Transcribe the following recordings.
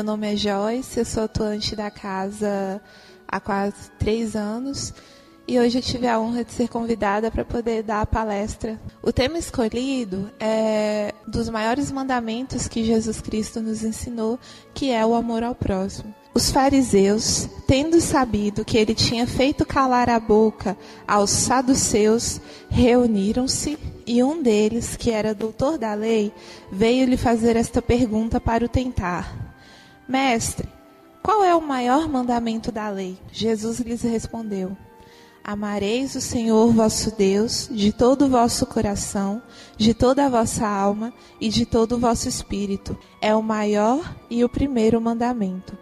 meu nome é Joyce, eu sou atuante da casa há quase três anos e hoje eu tive a honra de ser convidada para poder dar a palestra. O tema escolhido é dos maiores mandamentos que Jesus Cristo nos ensinou, que é o amor ao próximo. Os fariseus, tendo sabido que ele tinha feito calar a boca aos saduceus, reuniram-se e um deles, que era doutor da lei, veio lhe fazer esta pergunta para o tentar: Mestre, qual é o maior mandamento da lei? Jesus lhes respondeu: Amareis o Senhor vosso Deus de todo o vosso coração, de toda a vossa alma e de todo o vosso espírito. É o maior e o primeiro mandamento.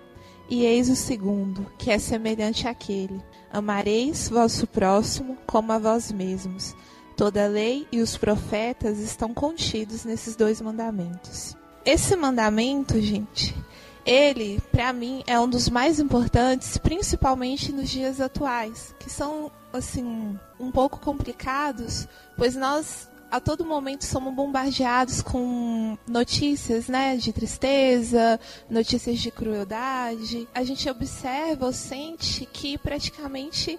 E eis o segundo, que é semelhante àquele: Amareis vosso próximo como a vós mesmos. Toda a lei e os profetas estão contidos nesses dois mandamentos. Esse mandamento, gente, ele, para mim, é um dos mais importantes, principalmente nos dias atuais, que são assim um pouco complicados, pois nós a todo momento somos bombardeados com notícias, né, de tristeza, notícias de crueldade. A gente observa ou sente que praticamente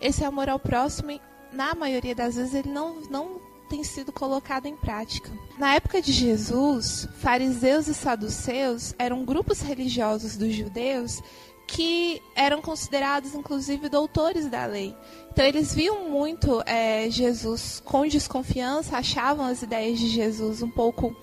esse amor ao próximo, na maioria das vezes, ele não, não tem sido colocado em prática. Na época de Jesus, fariseus e saduceus eram grupos religiosos dos judeus que eram considerados inclusive doutores da lei. Então eles viam muito é, Jesus com desconfiança, achavam as ideias de Jesus um pouco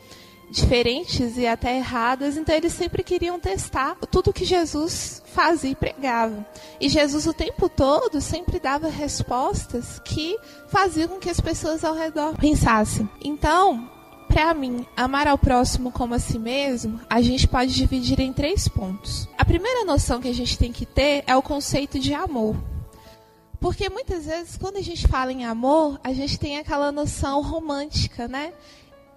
diferentes e até erradas, então eles sempre queriam testar tudo que Jesus fazia e pregava. E Jesus o tempo todo sempre dava respostas que faziam com que as pessoas ao redor pensassem. Então, para mim, amar ao próximo como a si mesmo, a gente pode dividir em três pontos. A primeira noção que a gente tem que ter é o conceito de amor. Porque muitas vezes, quando a gente fala em amor, a gente tem aquela noção romântica, né?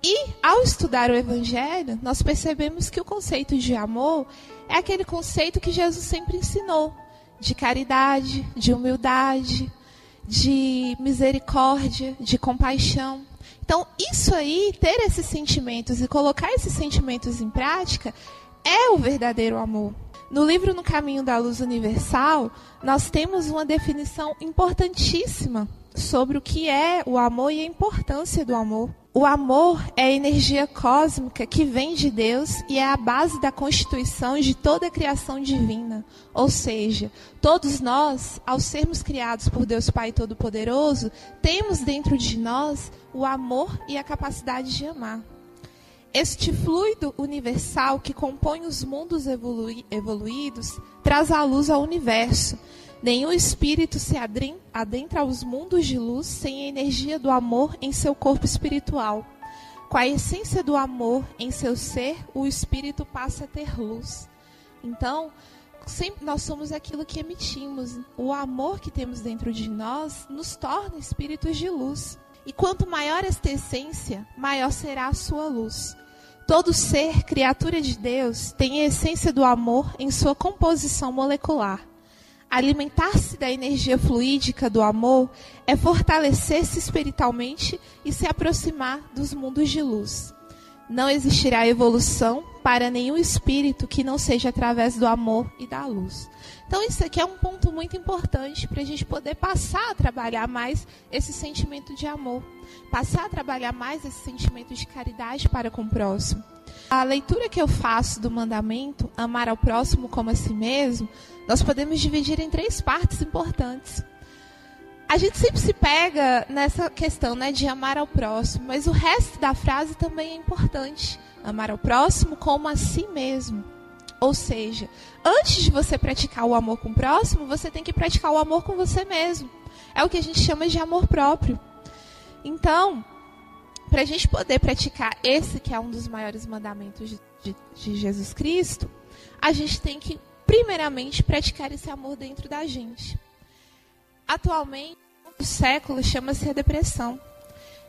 E ao estudar o Evangelho, nós percebemos que o conceito de amor é aquele conceito que Jesus sempre ensinou: de caridade, de humildade, de misericórdia, de compaixão. Então, isso aí, ter esses sentimentos e colocar esses sentimentos em prática, é o verdadeiro amor. No livro No Caminho da Luz Universal, nós temos uma definição importantíssima sobre o que é o amor e a importância do amor. O amor é a energia cósmica que vem de Deus e é a base da constituição de toda a criação divina. Ou seja, todos nós, ao sermos criados por Deus Pai Todo-Poderoso, temos dentro de nós o amor e a capacidade de amar. Este fluido universal que compõe os mundos evoluídos traz a luz ao universo Nenhum espírito se adentra aos mundos de luz sem a energia do amor em seu corpo espiritual. Com a essência do amor em seu ser, o espírito passa a ter luz. Então, sempre nós somos aquilo que emitimos. O amor que temos dentro de nós nos torna espíritos de luz. E quanto maior esta essência, maior será a sua luz. Todo ser, criatura de Deus, tem a essência do amor em sua composição molecular. Alimentar-se da energia fluídica do amor é fortalecer-se espiritualmente e se aproximar dos mundos de luz. Não existirá evolução para nenhum espírito que não seja através do amor e da luz. Então, isso aqui é um ponto muito importante para a gente poder passar a trabalhar mais esse sentimento de amor, passar a trabalhar mais esse sentimento de caridade para com o próximo. A leitura que eu faço do mandamento, amar ao próximo como a si mesmo, nós podemos dividir em três partes importantes. A gente sempre se pega nessa questão né, de amar ao próximo, mas o resto da frase também é importante. Amar ao próximo como a si mesmo. Ou seja, antes de você praticar o amor com o próximo, você tem que praticar o amor com você mesmo. É o que a gente chama de amor próprio. Então, para a gente poder praticar esse que é um dos maiores mandamentos de, de, Jesus Cristo, a gente tem que primeiramente praticar esse amor dentro da gente. Atualmente, o século chama-se a depressão.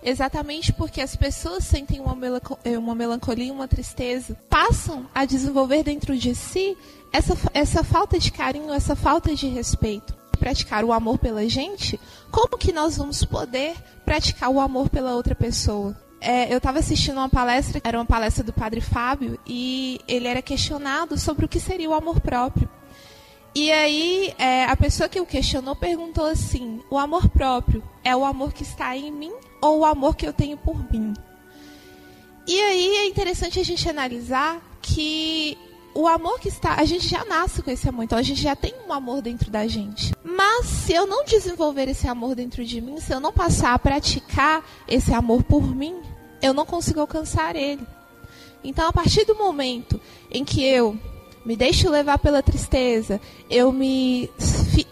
Exatamente porque as pessoas sentem uma, eh, uma melancolia, uma tristeza, passam a desenvolver dentro de si essa, essa falta de carinho, essa falta de respeito. Praticar o amor pela gente, como que nós vamos poder praticar o amor pela outra pessoa? é, eu estava assistindo uma palestra, era uma palestra do Padre Fábio, e ele era questionado sobre o que seria o amor próprio. E aí, é, a pessoa que o questionou perguntou assim: o amor próprio é o amor que está em mim ou o amor que eu tenho por mim? E aí é interessante a gente analisar que o amor que está, a gente já nasce com esse amor, então a gente já tem um amor dentro da gente. Mas se eu não desenvolver esse amor dentro de mim, se eu não passar a praticar esse amor por mim, eu não consigo alcançar ele. Então, a partir do momento em que eu me deixo levar pela tristeza, eu me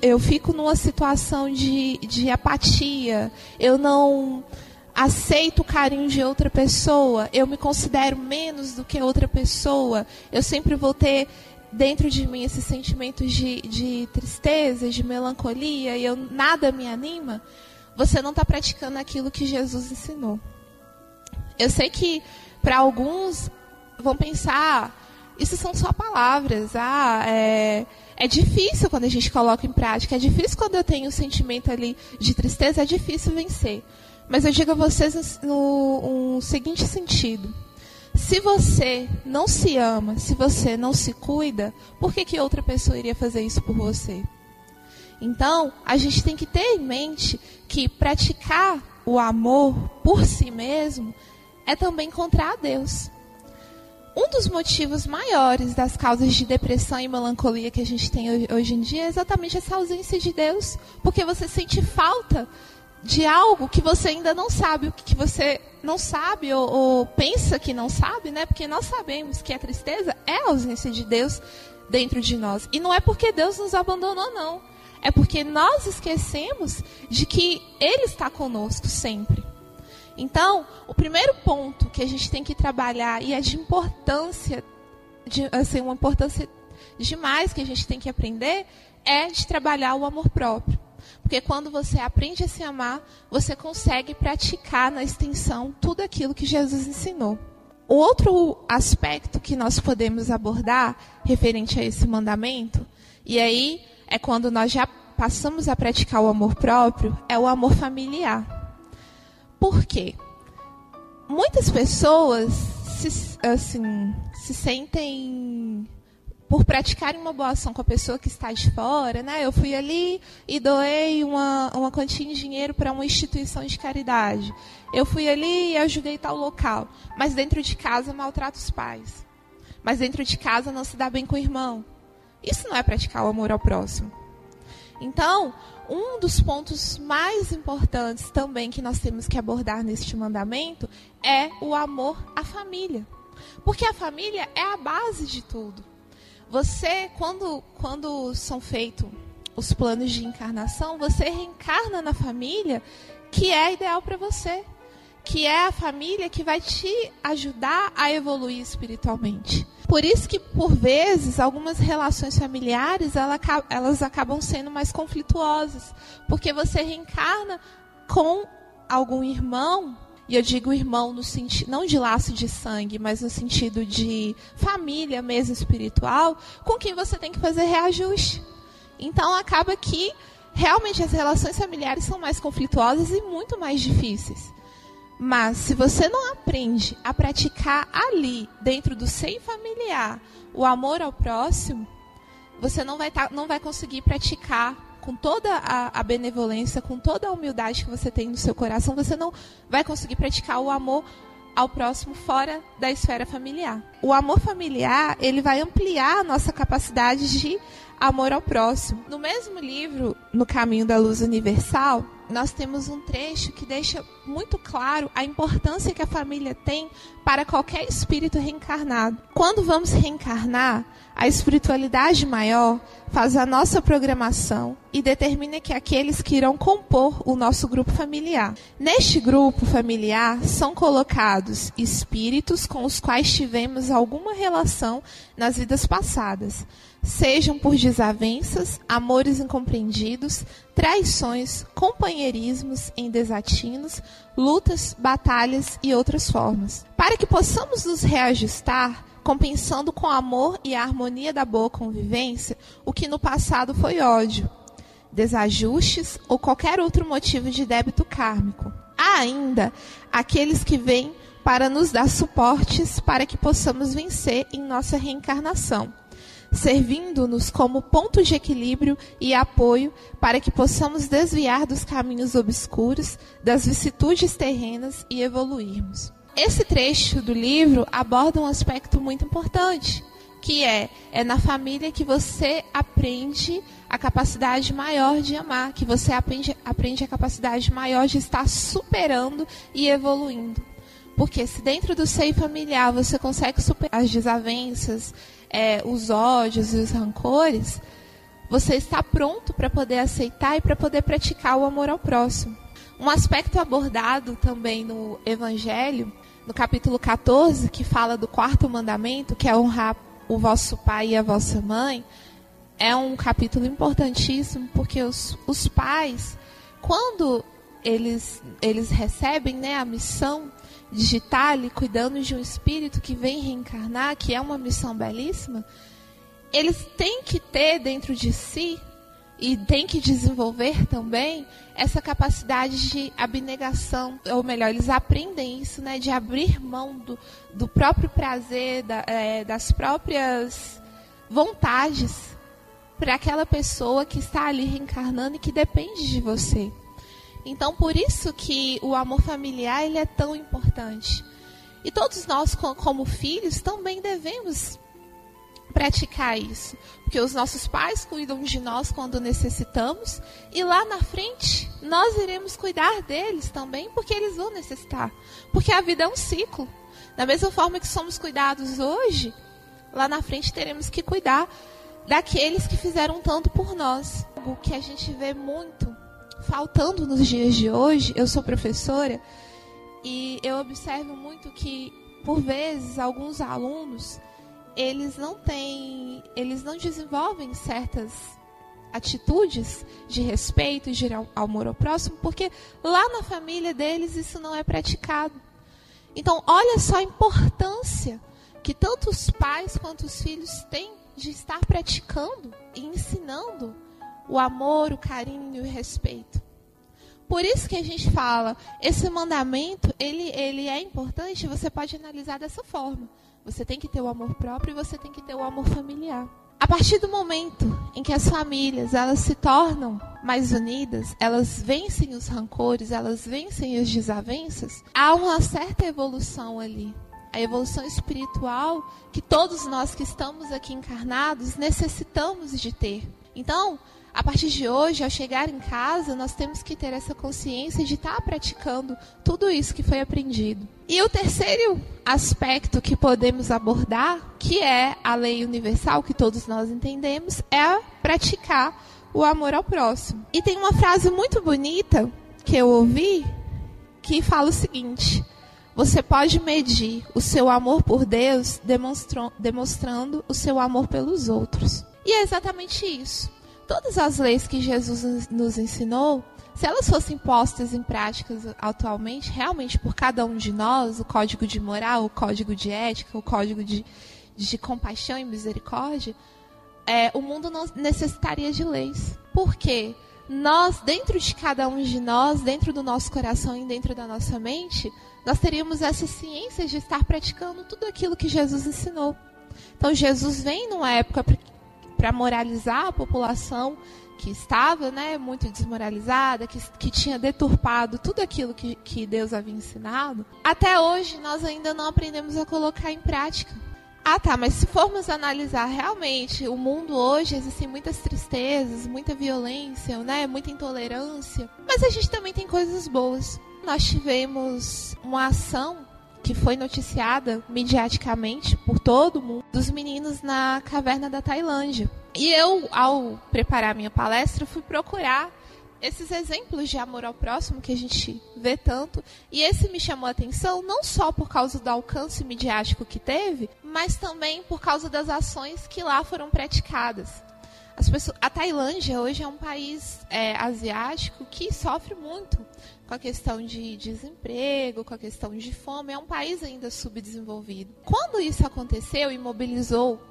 eu fico numa situação de, de apatia, eu não aceito o carinho de outra pessoa, eu me considero menos do que outra pessoa, eu sempre vou ter dentro de mim esses sentimentos de, de tristeza, de melancolia, e eu, nada me anima, você não está praticando aquilo que Jesus ensinou. Eu sei que para alguns vão pensar, isso são só palavras, ah, é, é difícil quando a gente coloca em prática, é difícil quando eu tenho um sentimento ali de tristeza, é difícil vencer. Mas eu digo a vocês no, no seguinte sentido. Se você não se ama, se você não se cuida, por que, que outra pessoa iria fazer isso por você? Então, a gente tem que ter em mente que praticar o amor por si mesmo é também contra a Deus. Um dos motivos maiores das causas de depressão e melancolia que a gente tem hoje em dia é exatamente essa ausência de Deus, porque você sente falta de algo que você ainda não sabe, o que você não sabe ou, ou, pensa que não sabe, né? Porque nós sabemos que a tristeza é a ausência de Deus dentro de nós. E não é porque Deus nos abandonou, não. É porque nós esquecemos de que Ele está conosco sempre. Então, o primeiro ponto que a gente tem que trabalhar e é de importância, de, assim, uma importância demais que a gente tem que aprender é de trabalhar o amor próprio. Porque quando você aprende a se amar, você consegue praticar na extensão tudo aquilo que Jesus ensinou. O outro aspecto que nós podemos abordar referente a esse mandamento, e aí é quando nós já passamos a praticar o amor próprio, é o amor familiar. Por quê? Muitas pessoas se, assim, se sentem por praticarem uma boa ação com a pessoa que está de fora, né? Eu fui ali e doei uma, uma quantia de dinheiro para uma instituição de caridade. Eu fui ali e ajudei tal local. Mas dentro de casa maltrata os pais. Mas dentro de casa não se dá bem com o irmão. Isso não é praticar o amor ao próximo. Então, um dos pontos mais importantes também que nós temos que abordar neste mandamento é o amor à família. Porque a família é a base de tudo. Você, quando, quando são feitos os planos de encarnação, você reencarna na família que é ideal para você, que é a família que vai te ajudar a evoluir espiritualmente. Por isso que, por vezes, algumas relações familiares elas acabam sendo mais conflituosas, porque você reencarna com algum irmão e eu digo irmão no sentido, não de laço de sangue, mas no sentido de família mesmo espiritual, com quem você tem que fazer reajuste. Então acaba que realmente as relações familiares são mais conflituosas e muito mais difíceis. Mas se você não aprende a praticar ali, dentro do seio familiar, o amor ao próximo, você não vai, tá, não vai conseguir praticar com toda a, a, benevolência, com toda a humildade que você tem no seu coração, você não vai conseguir praticar o amor ao próximo fora da esfera familiar. O amor familiar, ele vai ampliar a nossa capacidade de amor ao próximo. No mesmo livro, No Caminho da Luz Universal, nós temos um trecho que deixa muito claro a importância que a família tem para qualquer espírito reencarnado. Quando vamos reencarnar, a espiritualidade maior faz a nossa programação e determina que aqueles que irão compor o nosso grupo familiar. Neste grupo familiar são colocados espíritos com os quais tivemos alguma relação nas vidas passadas, sejam por desavenças, amores incompreendidos, traições, companheirismos em desatinos, lutas, batalhas e outras formas. Para que possamos nos reajustar, compensando com amor e a harmonia da boa convivência o que no passado foi ódio, desajustes ou qualquer outro motivo de débito kármico. Há ainda aqueles que vêm para nos dar suportes para que possamos vencer em nossa reencarnação, servindo-nos como ponto de equilíbrio e apoio para que possamos desviar dos caminhos obscuros, das vicissitudes terrenas e evoluirmos. Esse trecho do livro aborda um aspecto muito importante, que é é na família que você aprende a capacidade maior de amar, que você aprende, aprende a capacidade maior de estar superando e evoluindo. Porque se dentro do seio familiar você consegue superar as desavenças, é, os ódios e os rancores, você está pronto para poder aceitar e para poder praticar o amor ao próximo. Um aspecto abordado também no Evangelho, no capítulo 14, que fala do quarto mandamento, que é honrar o vosso pai e a vossa mãe, é um capítulo importantíssimo, porque os, os pais, quando eles, eles recebem né, a missão digital e cuidando de um espírito que vem reencarnar, que é uma missão belíssima, eles têm que ter dentro de si e têm que desenvolver também essa capacidade de abnegação, ou melhor, eles aprendem isso, né, de abrir mão do, do próprio prazer, da, é, das próprias vontades para aquela pessoa que está ali reencarnando e que depende de você. Então, por isso que o amor familiar ele é tão importante. E todos nós, como filhos, também devemos praticar isso. Porque os nossos pais cuidam de nós quando necessitamos, e lá na frente nós iremos cuidar deles também, porque eles vão necessitar. Porque a vida é um ciclo. Da mesma forma que somos cuidados hoje, lá na frente teremos que cuidar daqueles que fizeram tanto por nós. O que a gente vê muito faltando nos dias de hoje, eu sou professora e eu observo muito que por vezes alguns alunos eles não têm, eles não desenvolvem certas atitudes de respeito, de amor ao próximo, porque lá na família deles isso não é praticado. Então, olha só a importância que tanto os pais quanto os filhos têm de estar praticando e ensinando o amor, o carinho e o respeito. Por isso que a gente fala, esse mandamento, ele, ele é importante, você pode analisar dessa forma. Você tem que ter o amor próprio e você tem que ter o amor familiar. A partir do momento em que as famílias elas se tornam mais unidas, elas vencem os rancores, elas vencem as desavenças, há uma certa evolução ali. A evolução espiritual que todos nós que estamos aqui encarnados necessitamos de ter. Então, a partir de hoje, ao chegar em casa, nós temos que ter essa consciência de estar praticando tudo isso que foi aprendido. E o terceiro aspecto que podemos abordar, que é a lei universal que todos nós entendemos, é praticar o amor ao próximo. E tem uma frase muito bonita que eu ouvi que fala o seguinte: você pode medir o seu amor por Deus demonstrando o seu amor pelos outros. E é exatamente isso todas as leis que Jesus nos ensinou, se elas fossem postas em práticas atualmente, realmente por cada um de nós, o código de moral, o código de ética, o código de, de compaixão e misericórdia, é, o mundo não necessitaria de leis. Por quê? Nós, dentro de cada um de nós, dentro do nosso coração e dentro da nossa mente, nós teríamos essa ciência de estar praticando tudo aquilo que Jesus ensinou. Então, Jesus vem numa época para moralizar a população que estava né, muito desmoralizada, que, que tinha deturpado tudo aquilo que, que Deus havia ensinado, até hoje nós ainda não aprendemos a colocar em prática. Ah, tá, mas se formos analisar realmente o mundo hoje, existem muitas tristezas, muita violência, né, muita intolerância, mas a gente também tem coisas boas. Nós tivemos uma ação que foi noticiada mediaticamente por todo mundo dos meninos na caverna da Tailândia. E eu, ao preparar minha palestra, fui procurar esses exemplos de amor ao próximo que a gente vê tanto. E esse me chamou a atenção não só por causa do alcance midiático que teve, mas também por causa das ações que lá foram praticadas. Pessoas, a Tailândia hoje é um país é, asiático que sofre muito com a questão de desemprego, com a questão de fome, é um país ainda subdesenvolvido. Quando isso aconteceu e mobilizou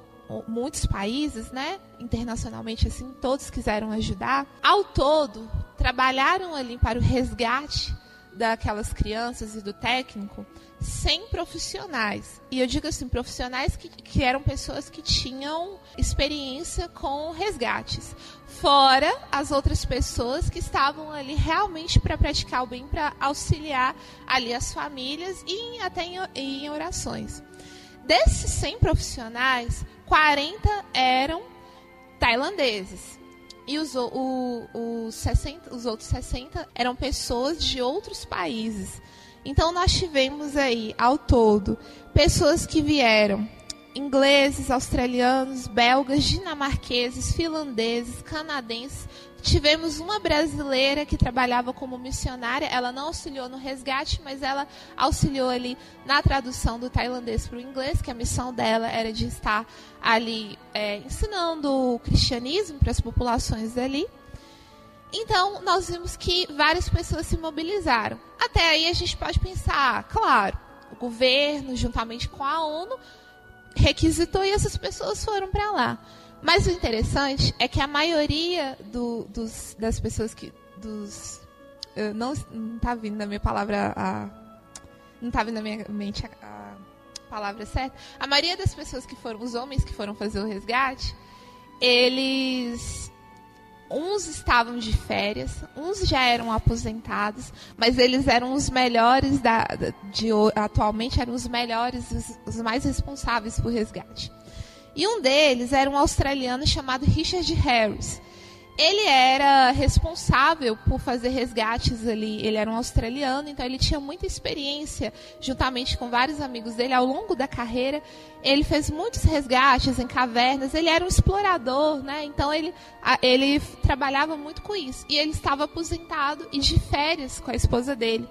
muitos países, né, internacionalmente assim, todos quiseram ajudar, ao todo trabalharam ali para o resgate daquelas crianças e do técnico 100 profissionais. E eu digo assim, profissionais que, que eram pessoas que tinham experiência com resgates. Fora as outras pessoas que estavam ali realmente para praticar o bem, para auxiliar ali as famílias e até em, em orações. Desses 100 profissionais, 40 eram tailandeses. E os, o, o 60, os outros 60 eram pessoas de outros países. Então nós tivemos aí, ao todo, pessoas que vieram ingleses, australianos, belgas, dinamarqueses, finlandeses, canadenses. Tivemos uma brasileira que trabalhava como missionária. Ela não auxiliou no resgate, mas ela auxiliou ali na tradução do tailandês para o inglês, que a missão dela era de estar ali é, ensinando o cristianismo para as populações dali. Então, nós vimos que várias pessoas se mobilizaram. Até aí a gente pode pensar, claro, o governo, juntamente com a ONU, requisitou e essas pessoas foram para lá. Mas o interessante é que a maioria do, dos, das pessoas que. Dos, não está vindo na minha palavra. A, não está vindo na minha mente a, a palavra certa. A maioria das pessoas que foram, os homens que foram fazer o resgate, eles uns estavam de férias, uns já eram aposentados, mas eles eram os melhores da, de atualmente eram os melhores, os, os mais responsáveis por resgate. E um deles era um australiano chamado Richard Harris. Ele era responsável por fazer resgates ali. Ele era um australiano, então ele tinha muita experiência, juntamente com vários amigos dele, ao longo da carreira. Ele fez muitos resgates em cavernas. Ele era um explorador, né? Então ele, ele trabalhava muito com isso. E ele estava aposentado e de férias com a esposa dele.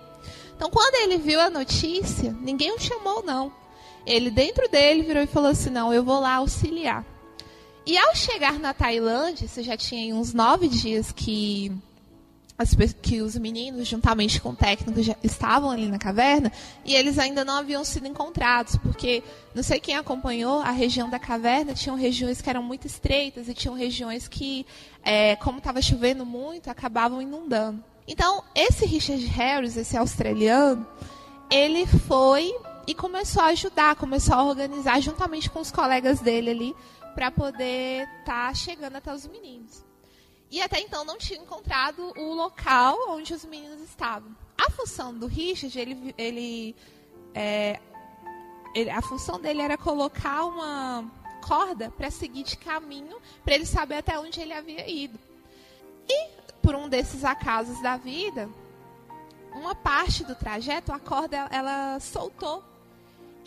Então, quando ele viu a notícia, ninguém o chamou, não. Ele, dentro dele, virou e falou assim: Não, eu vou lá auxiliar. E ao chegar na Tailândia, você já tinha uns nove dias que, as, que os meninos, juntamente com o técnico, já estavam ali na caverna e eles ainda não haviam sido encontrados, porque não sei quem acompanhou a região da caverna, tinham regiões que eram muito estreitas e tinham regiões que, é, como estava chovendo muito, acabavam inundando. Então, esse Richard Harris, esse australiano, ele foi e começou a ajudar, começou a organizar juntamente com os colegas dele ali para poder estar tá chegando até os meninos. E até então não tinha encontrado o local onde os meninos estavam. A função do Richard, ele, ele, é, ele a função dele era colocar uma corda para seguir de caminho, para ele saber até onde ele havia ido. E por um desses acasos da vida, uma parte do trajeto, a corda ela soltou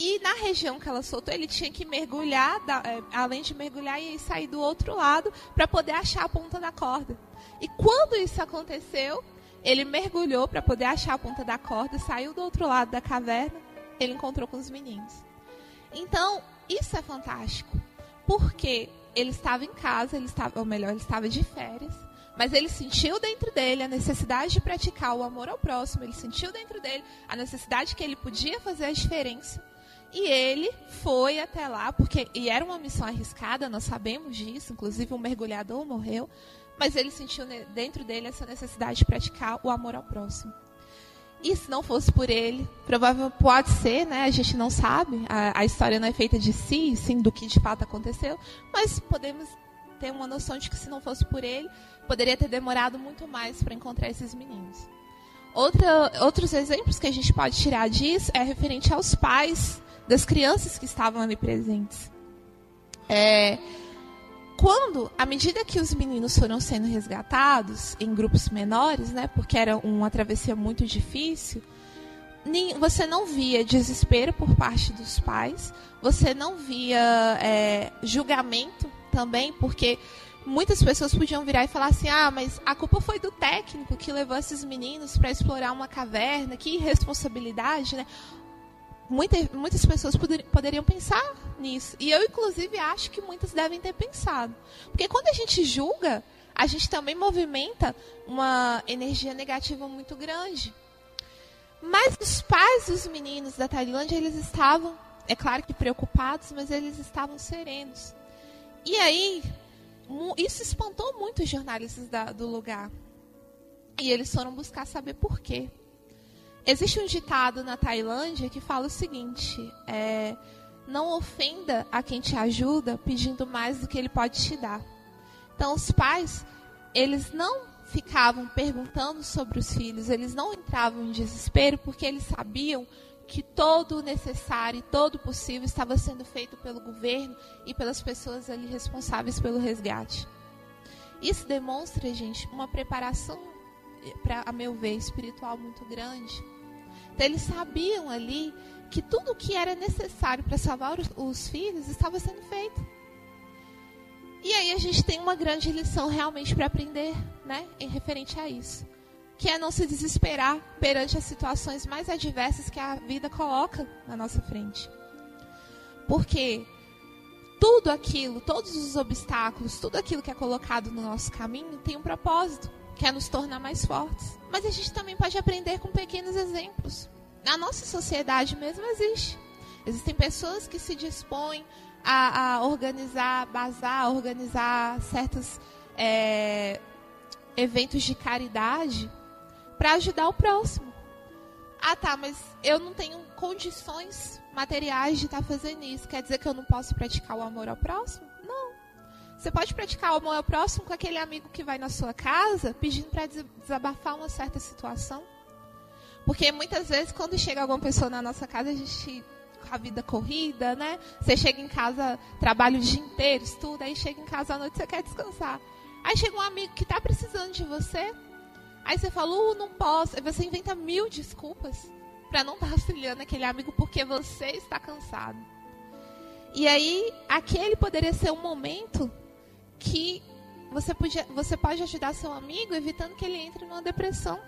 e na região que ela soltou, ele tinha que mergulhar, da, é, além de mergulhar, e sair do outro lado para poder achar a ponta da corda. E quando isso aconteceu, ele mergulhou para poder achar a ponta da corda, saiu do outro lado da caverna, ele encontrou com os meninos. Então, isso é fantástico, porque ele estava em casa, ele estava, ou melhor, ele estava de férias, mas ele sentiu dentro dele a necessidade de praticar o amor ao próximo, ele sentiu dentro dele a necessidade que ele podia fazer a diferença e ele foi até lá, porque e era uma missão arriscada, nós sabemos disso, inclusive um mergulhador morreu, mas ele sentiu dentro dele essa necessidade de praticar o amor ao próximo. E se não fosse por ele, provavelmente pode ser, né? A gente não sabe, a, a história não é feita de si, sim do que de fato aconteceu, mas podemos ter uma noção de que se não fosse por ele, poderia ter demorado muito mais para encontrar esses meninos. Outra, outros exemplos que a gente pode tirar disso é referente aos pais das crianças que estavam ali presentes. É, quando, à medida que os meninos foram sendo resgatados em grupos menores, né, porque era uma travessia muito difícil, você não via desespero por parte dos pais, você não via é, julgamento também, porque muitas pessoas podiam virar e falar assim: ah, mas a culpa foi do técnico que levou esses meninos para explorar uma caverna, que irresponsabilidade, né? Muita, muitas pessoas poder, poderiam pensar nisso. E eu, inclusive, acho que muitas devem ter pensado. Porque quando a gente julga, a gente também movimenta uma energia negativa muito grande. Mas os pais dos meninos da Tailândia, eles estavam, é claro que preocupados, mas eles estavam serenos. E aí, isso espantou muito os jornalistas da, do lugar. E eles foram buscar saber por quê. Existe um ditado na Tailândia que fala o seguinte: é, não ofenda a quem te ajuda pedindo mais do que ele pode te dar. Então, os pais, eles não ficavam perguntando sobre os filhos, eles não entravam em desespero porque eles sabiam que todo o necessário e todo o possível estava sendo feito pelo governo e pelas pessoas ali responsáveis pelo resgate. Isso demonstra, gente, uma preparação, para a meu ver, espiritual muito grande. Então, eles sabiam ali que tudo o que era necessário para salvar os, os filhos estava sendo feito. E aí a gente tem uma grande lição realmente para aprender, né, em referente a isso, que é não se desesperar perante as situações mais adversas que a vida coloca na nossa frente. Porque tudo aquilo, todos os obstáculos, tudo aquilo que é colocado no nosso caminho tem um propósito, que é nos tornar mais fortes. Mas a gente também pode aprender com pequenos exemplos. Na nossa sociedade mesmo existe. Existem pessoas que se dispõem a, a organizar bazar, a organizar certos é, eventos de caridade para ajudar o próximo. Ah, tá, mas eu não tenho condições materiais de estar tá fazendo isso. Quer dizer que eu não posso praticar o amor ao próximo? Você pode praticar o amor ao próximo com aquele amigo que vai na sua casa pedindo para desabafar uma certa situação. Porque muitas vezes, quando chega alguma pessoa na nossa casa, a gente com a vida corrida, né? Você chega em casa, trabalha o dia inteiro, estuda, aí chega em casa à noite você quer descansar. Aí chega um amigo que está precisando de você, aí você fala, uh, não posso. Aí você inventa mil desculpas para não estar tá auxiliando aquele amigo porque você está cansado. E aí, aquele poderia ser um momento que você, podia, você pode ajudar seu amigo evitando que ele entre numa depressão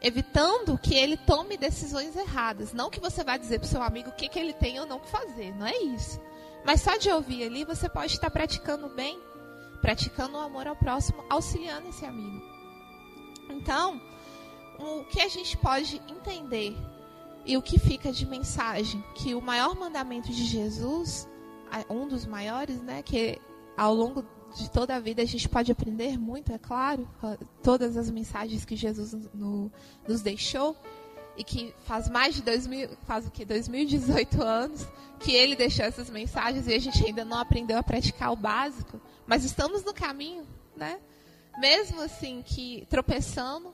evitando que ele tome decisões erradas. Não que você vá dizer para seu amigo o que, que ele tem ou não que fazer, não é isso. Mas só de ouvir ali, você pode estar praticando bem, praticando o amor ao próximo, auxiliando esse amigo. Então, o que a gente pode entender e o que fica de mensagem que o maior mandamento de Jesus, um dos maiores, né, que ao longo de toda a vida a gente pode aprender muito, é claro, todas as mensagens que Jesus no, nos deixou e que faz mais de 2000, faz o que 2018 anos que ele deixou essas mensagens e a gente ainda não aprendeu a praticar o básico, mas estamos no caminho, né? Mesmo assim que tropeçando,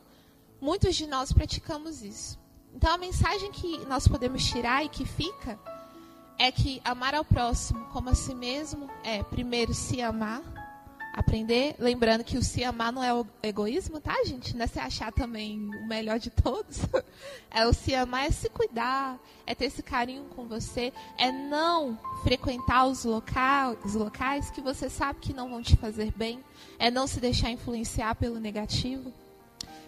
muitos de nós praticamos isso. Então a mensagem que nós podemos tirar e que fica é que amar ao próximo como a si mesmo é primeiro se amar aprender, lembrando que o se amar não é o egoísmo, tá, gente? Não é se achar também o melhor de todos. É o se amar, é se cuidar, é ter esse carinho com você, é não frequentar os locais, os locais que você sabe que não vão te fazer bem, é não se deixar influenciar pelo negativo.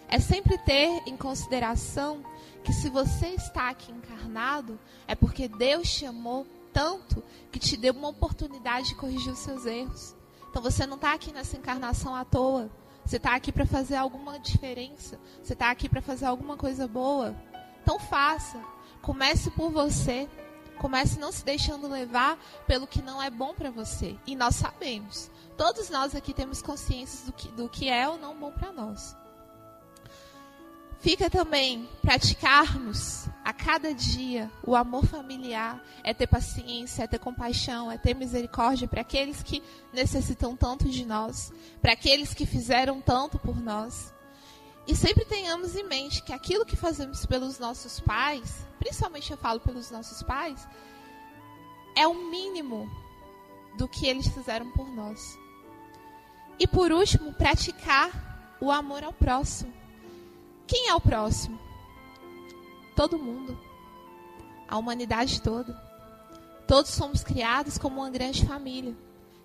É sempre ter em consideração que se você está aqui encarnado, é porque Deus te amou tanto que te deu uma oportunidade de corrigir os seus erros. Então você não está aqui nessa encarnação à toa. Você está aqui para fazer alguma diferença. Você está aqui para fazer alguma coisa boa. Então faça. Comece por você. Comece não se deixando levar pelo que não é bom para você. E nós sabemos. Todos nós aqui temos consciência do que, do que é ou não bom para nós. Fica também praticarmos a cada dia o amor familiar, é ter paciência, é ter compaixão, é ter misericórdia para aqueles que necessitam tanto de nós, para aqueles que fizeram tanto por nós. E sempre tenhamos em mente que aquilo que fazemos pelos nossos pais, principalmente eu falo pelos nossos pais, é o mínimo do que eles fizeram por nós. E por último, praticar o amor ao próximo. Quem é o próximo? Todo mundo. A humanidade toda. Todos somos criados como uma grande família.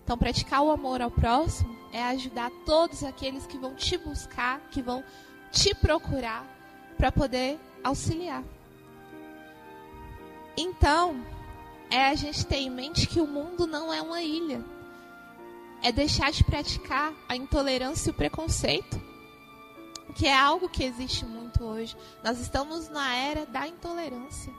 Então, praticar o amor ao próximo é ajudar todos aqueles que vão te buscar, que vão te procurar para poder auxiliar. Então, é a gente ter em mente que o mundo não é uma ilha. É deixar de praticar a intolerância e o preconceito que é algo que existe muito hoje. Nós estamos na era da intolerância.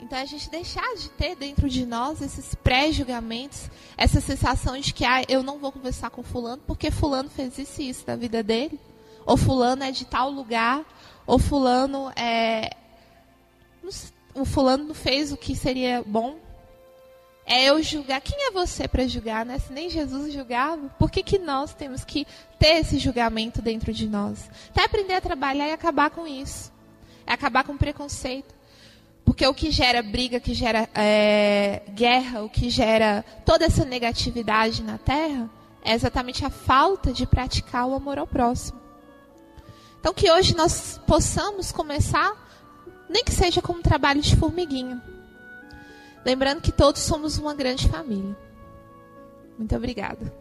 Então a gente deixar de ter dentro de nós esses pré-julgamentos, essa sensação de que ah, eu não vou conversar com fulano porque fulano fez isso e isso da vida dele, ou fulano é de tal lugar, ou fulano é o fulano não fez o que seria bom. É eu julgar. Quem é você para julgar, né? Se nem Jesus julgava, por que, que nós temos que ter esse julgamento dentro de nós? Até aprender a trabalhar e acabar com isso. É acabar com o preconceito. Porque o que gera briga, que gera é, guerra, o que gera toda essa negatividade na terra é exatamente a falta de praticar o amor ao próximo. Então, que hoje nós possamos começar, nem que seja como um trabalho de formiguinha. Lembrando que todos somos uma grande família. Muito obrigada.